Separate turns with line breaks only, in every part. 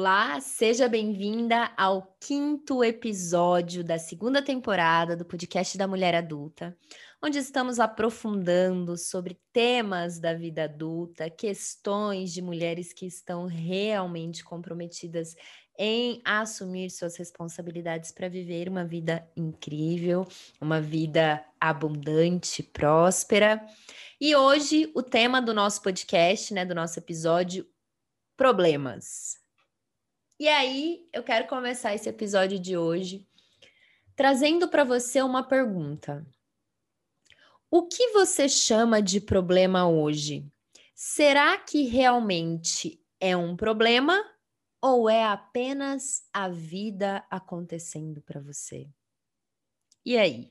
Olá, seja bem-vinda ao quinto episódio da segunda temporada do podcast da Mulher Adulta, onde estamos aprofundando sobre temas da vida adulta, questões de mulheres que estão realmente comprometidas em assumir suas responsabilidades para viver uma vida incrível, uma vida abundante, próspera. E hoje o tema do nosso podcast, né, do nosso episódio, problemas. E aí, eu quero começar esse episódio de hoje trazendo para você uma pergunta. O que você chama de problema hoje? Será que realmente é um problema ou é apenas a vida acontecendo para você? E aí?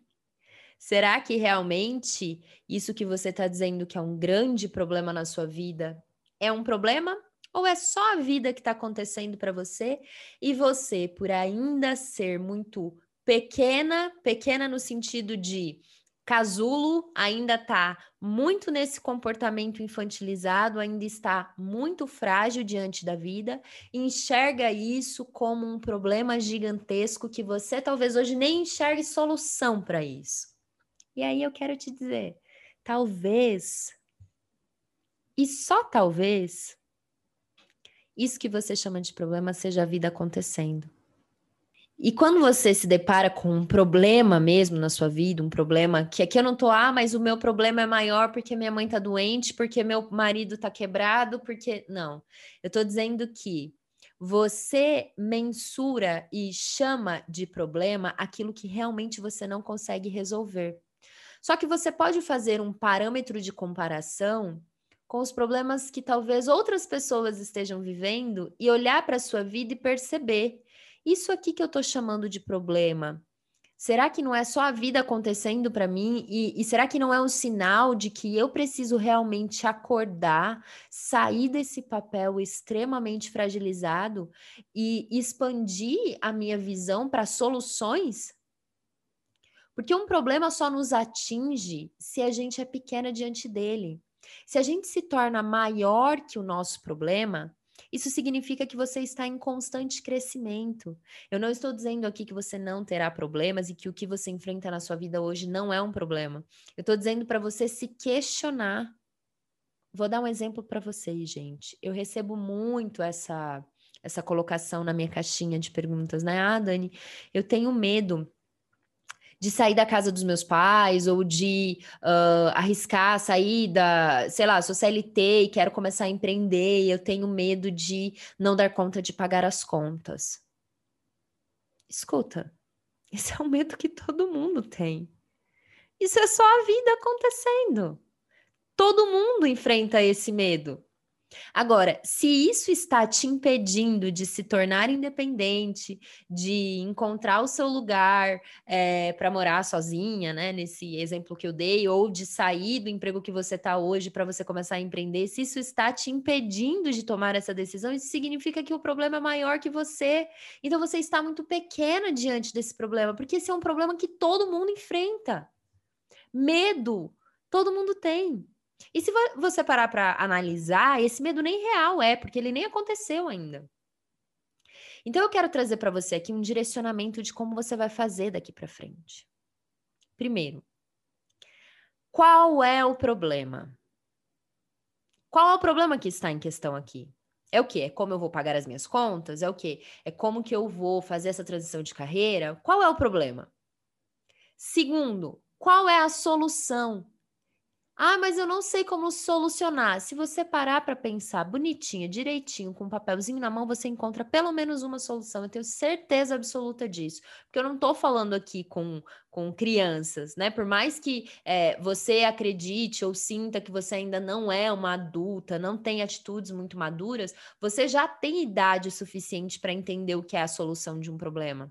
Será que realmente isso que você está dizendo que é um grande problema na sua vida é um problema ou é só a vida que está acontecendo para você e você, por ainda ser muito pequena, pequena no sentido de casulo, ainda está muito nesse comportamento infantilizado, ainda está muito frágil diante da vida, enxerga isso como um problema gigantesco que você talvez hoje nem enxergue solução para isso. E aí eu quero te dizer, talvez, e só talvez, isso que você chama de problema seja a vida acontecendo. E quando você se depara com um problema mesmo na sua vida, um problema que aqui eu não tô, ah, mas o meu problema é maior porque minha mãe tá doente, porque meu marido tá quebrado, porque. Não. Eu tô dizendo que você mensura e chama de problema aquilo que realmente você não consegue resolver. Só que você pode fazer um parâmetro de comparação com os problemas que talvez outras pessoas estejam vivendo e olhar para a sua vida e perceber: isso aqui que eu estou chamando de problema. Será que não é só a vida acontecendo para mim? E, e, será que não é um sinal de que eu preciso realmente acordar, sair desse papel extremamente fragilizado e expandir a minha visão para soluções? Porque um problema só nos atinge se a gente é pequena diante dele. Se a gente se torna maior que o nosso problema, isso significa que você está em constante crescimento. Eu não estou dizendo aqui que você não terá problemas e que o que você enfrenta na sua vida hoje não é um problema. Eu estou dizendo para você se questionar. Vou dar um exemplo para vocês, gente. Eu recebo muito essa essa colocação na minha caixinha de perguntas, né? Ah, Dani, eu tenho medo de sair da casa dos meus pais ou de uh, arriscar sair da, sei lá, sou CLT e quero começar a empreender e eu tenho medo de não dar conta de pagar as contas. Escuta, esse é um medo que todo mundo tem. Isso é só a vida acontecendo. Todo mundo enfrenta esse medo. Agora, se isso está te impedindo de se tornar independente, de encontrar o seu lugar é, para morar sozinha, né? Nesse exemplo que eu dei, ou de sair do emprego que você está hoje para você começar a empreender, se isso está te impedindo de tomar essa decisão, isso significa que o problema é maior que você. Então você está muito pequena diante desse problema, porque esse é um problema que todo mundo enfrenta. Medo, todo mundo tem. E se você parar para analisar, esse medo nem real é, porque ele nem aconteceu ainda. Então eu quero trazer para você aqui um direcionamento de como você vai fazer daqui para frente. Primeiro, qual é o problema? Qual é o problema que está em questão aqui? É o que? É como eu vou pagar as minhas contas? É o que? É como que eu vou fazer essa transição de carreira? Qual é o problema? Segundo, qual é a solução? Ah, mas eu não sei como solucionar. Se você parar para pensar bonitinho, direitinho, com um papelzinho na mão, você encontra pelo menos uma solução. Eu tenho certeza absoluta disso. Porque eu não estou falando aqui com, com crianças, né? Por mais que é, você acredite ou sinta que você ainda não é uma adulta, não tem atitudes muito maduras, você já tem idade suficiente para entender o que é a solução de um problema.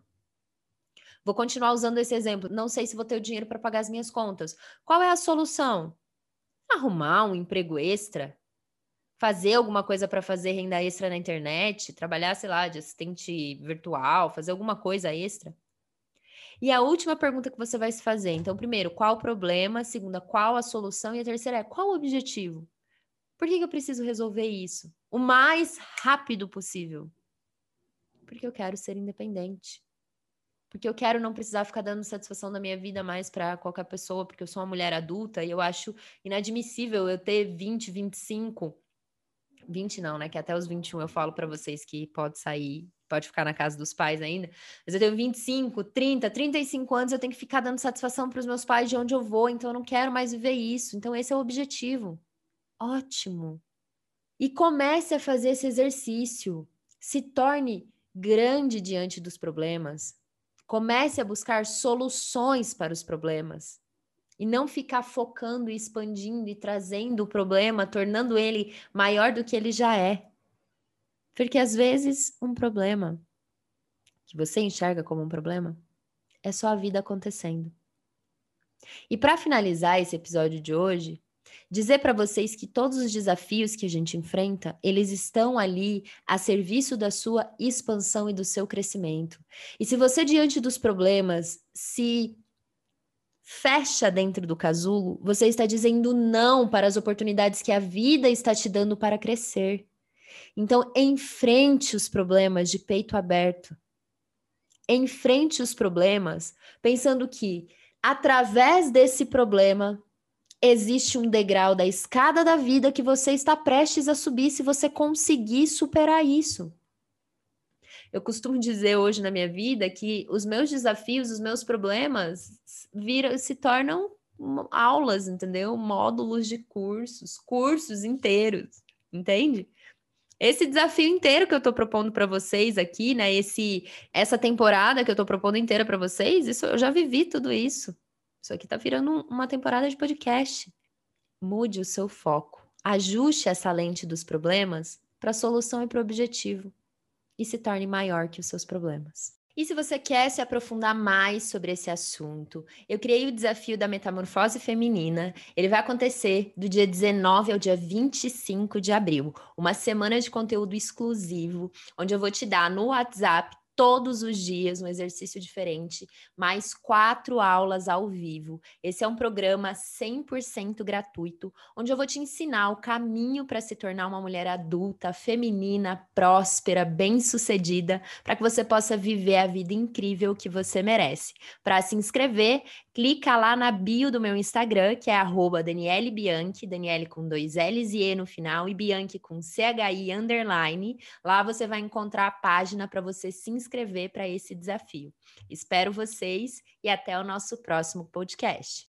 Vou continuar usando esse exemplo. Não sei se vou ter o dinheiro para pagar as minhas contas. Qual é a solução? Arrumar um emprego extra, fazer alguma coisa para fazer renda extra na internet, trabalhar, sei lá, de assistente virtual, fazer alguma coisa extra. E a última pergunta que você vai se fazer, então, primeiro, qual o problema? Segunda, qual a solução? E a terceira é, qual o objetivo? Por que, eu preciso resolver isso? O mais rápido possível. Porque eu quero ser independente. Porque eu quero não precisar ficar dando satisfação da minha vida mais para qualquer pessoa, porque eu sou uma mulher adulta e eu acho inadmissível eu ter 20, 25, 20 não, né? Que até os 21 eu falo para vocês que pode sair, pode ficar na casa dos pais ainda. Mas eu tenho 25, 30, 35 anos, eu tenho que ficar dando satisfação para os meus pais de onde eu vou, então eu não quero mais viver isso. Então esse é o objetivo. Ótimo. E comece a fazer esse exercício. Se torne grande diante dos problemas. Comece a buscar soluções para os problemas. E não ficar focando e expandindo e trazendo o problema, tornando ele maior do que ele já é. Porque às vezes um problema que você enxerga como um problema é só a vida acontecendo. E para finalizar esse episódio de hoje, dizer para vocês que todos os desafios que a gente enfrenta, eles estão ali a serviço da sua expansão e do seu crescimento. E se você diante dos problemas se fecha dentro do casulo, você está dizendo não para as oportunidades que a vida está te dando para crescer. Então, enfrente os problemas de peito aberto. Enfrente os problemas pensando que através desse problema existe um degrau da escada da vida que você está prestes a subir se você conseguir superar isso. Eu costumo dizer hoje na minha vida que os meus desafios, os meus problemas viram, se tornam aulas, entendeu? Módulos de cursos, cursos inteiros, entende? Esse desafio inteiro que eu tô propondo para vocês aqui, né? Esse essa temporada que eu tô propondo inteira para vocês, isso eu já vivi tudo isso. Isso aqui tá virando uma temporada de podcast. Mude o seu foco. Ajuste essa lente dos problemas para a solução e para o objetivo e se torne maior que os seus problemas. E se você quer se aprofundar mais sobre esse assunto, eu criei o desafio da metamorfose feminina. Ele vai acontecer do dia 19 ao dia 25 de abril, uma semana de conteúdo exclusivo, onde eu vou te dar no WhatsApp todos os dias um exercício diferente, mais quatro aulas ao vivo. Esse é um programa 100% gratuito, onde eu vou te ensinar o caminho para se tornar uma mulher adulta, feminina, próspera, bem-sucedida, para que você possa viver a vida incrível que você merece. Para se inscrever, clica lá na bio do meu Instagram, que é arroba Daniele Bianchi, Daniele com dois L's e E no final, e Bianchi com CHI underline. Lá você vai encontrar a página para você se inscrever para esse desafio. Espero vocês e até o nosso próximo podcast.